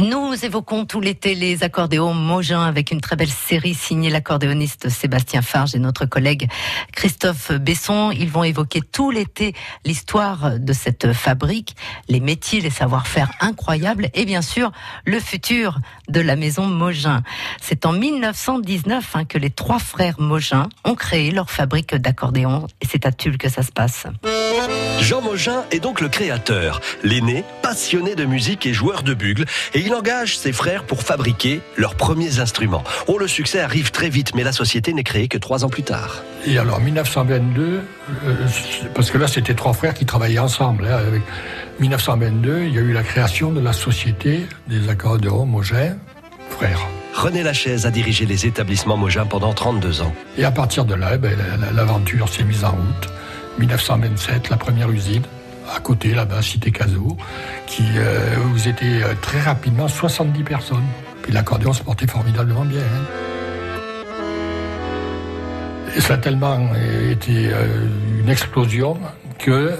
Nous évoquons tout l'été les accordéons Mogin avec une très belle série signée l'accordéoniste Sébastien Farge et notre collègue Christophe Besson. Ils vont évoquer tout l'été l'histoire de cette fabrique, les métiers, les savoir-faire incroyables et bien sûr le futur de la maison Mogin. C'est en 1919 hein, que les trois frères Mogin ont créé leur fabrique d'accordéons et c'est à Tulle que ça se passe. Jean Mogin est donc le créateur, l'aîné, passionné de musique et joueur de bugle, et il engage ses frères pour fabriquer leurs premiers instruments. Oh, le succès arrive très vite, mais la société n'est créée que trois ans plus tard. Et alors, 1922, euh, parce que là, c'était trois frères qui travaillaient ensemble. Hein, avec 1922, il y a eu la création de la société des accordéons Mogin, frères. René Lachaise a dirigé les établissements Mogin pendant 32 ans. Et à partir de là, ben, l'aventure s'est mise en route. 1927, la première usine, à côté, là-bas, Cité Cazot, qui, euh, vous étiez euh, très rapidement 70 personnes. Puis l'accordéon se portait formidablement bien. Hein. Et ça a tellement été euh, une explosion que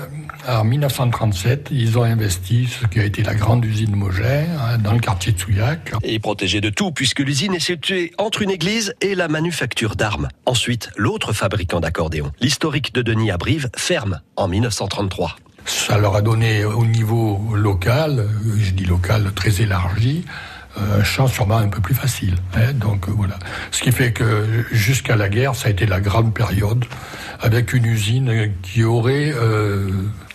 en 1937, ils ont investi ce qui a été la grande usine Mogin hein, dans le quartier de Souillac. Et protégé de tout, puisque l'usine est située entre une église et la manufacture d'armes. Ensuite, l'autre fabricant d'accordéons, l'historique de Denis à Brive, ferme en 1933. Ça leur a donné au niveau local, je dis local très élargi, un champ sûrement un peu plus facile. Hein. donc voilà. Ce qui fait que jusqu'à la guerre, ça a été la grande période, avec une usine qui aurait euh,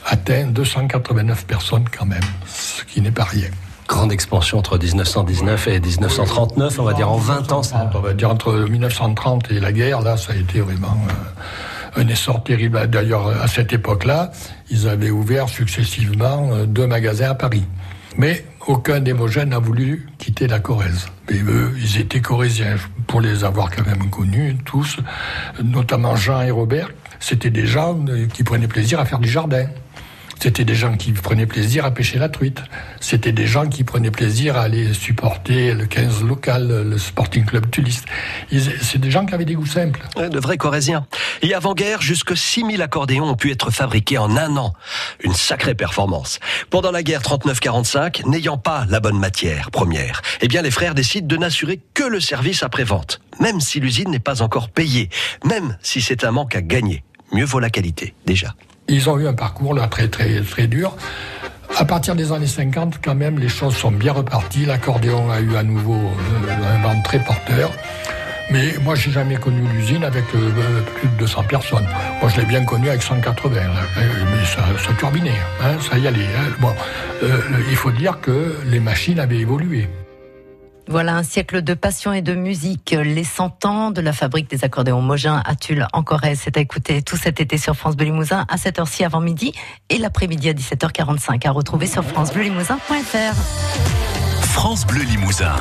atteint 289 personnes quand même, ce qui n'est pas rien. Grande expansion entre 1919 et 1939, on va dire en 20 ans. Ça... On va dire entre 1930 et la guerre, là, ça a été vraiment euh, un essor terrible. D'ailleurs, à cette époque-là, ils avaient ouvert successivement euh, deux magasins à Paris. Mais aucun démogène n'a voulu quitter la Corrèze. Mais eux, ils étaient corésiens, pour les avoir quand même connus tous, notamment Jean et Robert. C'était des gens euh, qui prenaient plaisir à faire du jardin. C'était des gens qui prenaient plaisir à pêcher la truite. C'était des gens qui prenaient plaisir à aller supporter le 15 local, le Sporting Club Tulis. C'est des gens qui avaient des goûts simples. De vrais Corésiens. Et avant-guerre, jusque 6000 accordéons ont pu être fabriqués en un an. Une sacrée performance. Pendant la guerre 39-45, n'ayant pas la bonne matière première, eh bien les frères décident de n'assurer que le service après-vente. Même si l'usine n'est pas encore payée. Même si c'est un manque à gagner. Mieux vaut la qualité, déjà. Ils ont eu un parcours là très très très dur. À partir des années 50, quand même, les choses sont bien reparties. L'accordéon a eu à nouveau euh, un vent très porteur. Mais moi, j'ai jamais connu l'usine avec euh, plus de 200 personnes. Moi, je l'ai bien connu avec 180. Mais ça, turbinait, hein, ça y allait. Hein. Bon, euh, il faut dire que les machines avaient évolué. Voilà un siècle de passion et de musique. Les 100 ans de la fabrique des accordéons Mogin à Tulle en Corrèze. C'est à écouter tout cet été sur France Bleu Limousin à 7h ci avant midi et l'après-midi à 17h45 à retrouver sur francebleulimousin.fr. France Bleu Limousin.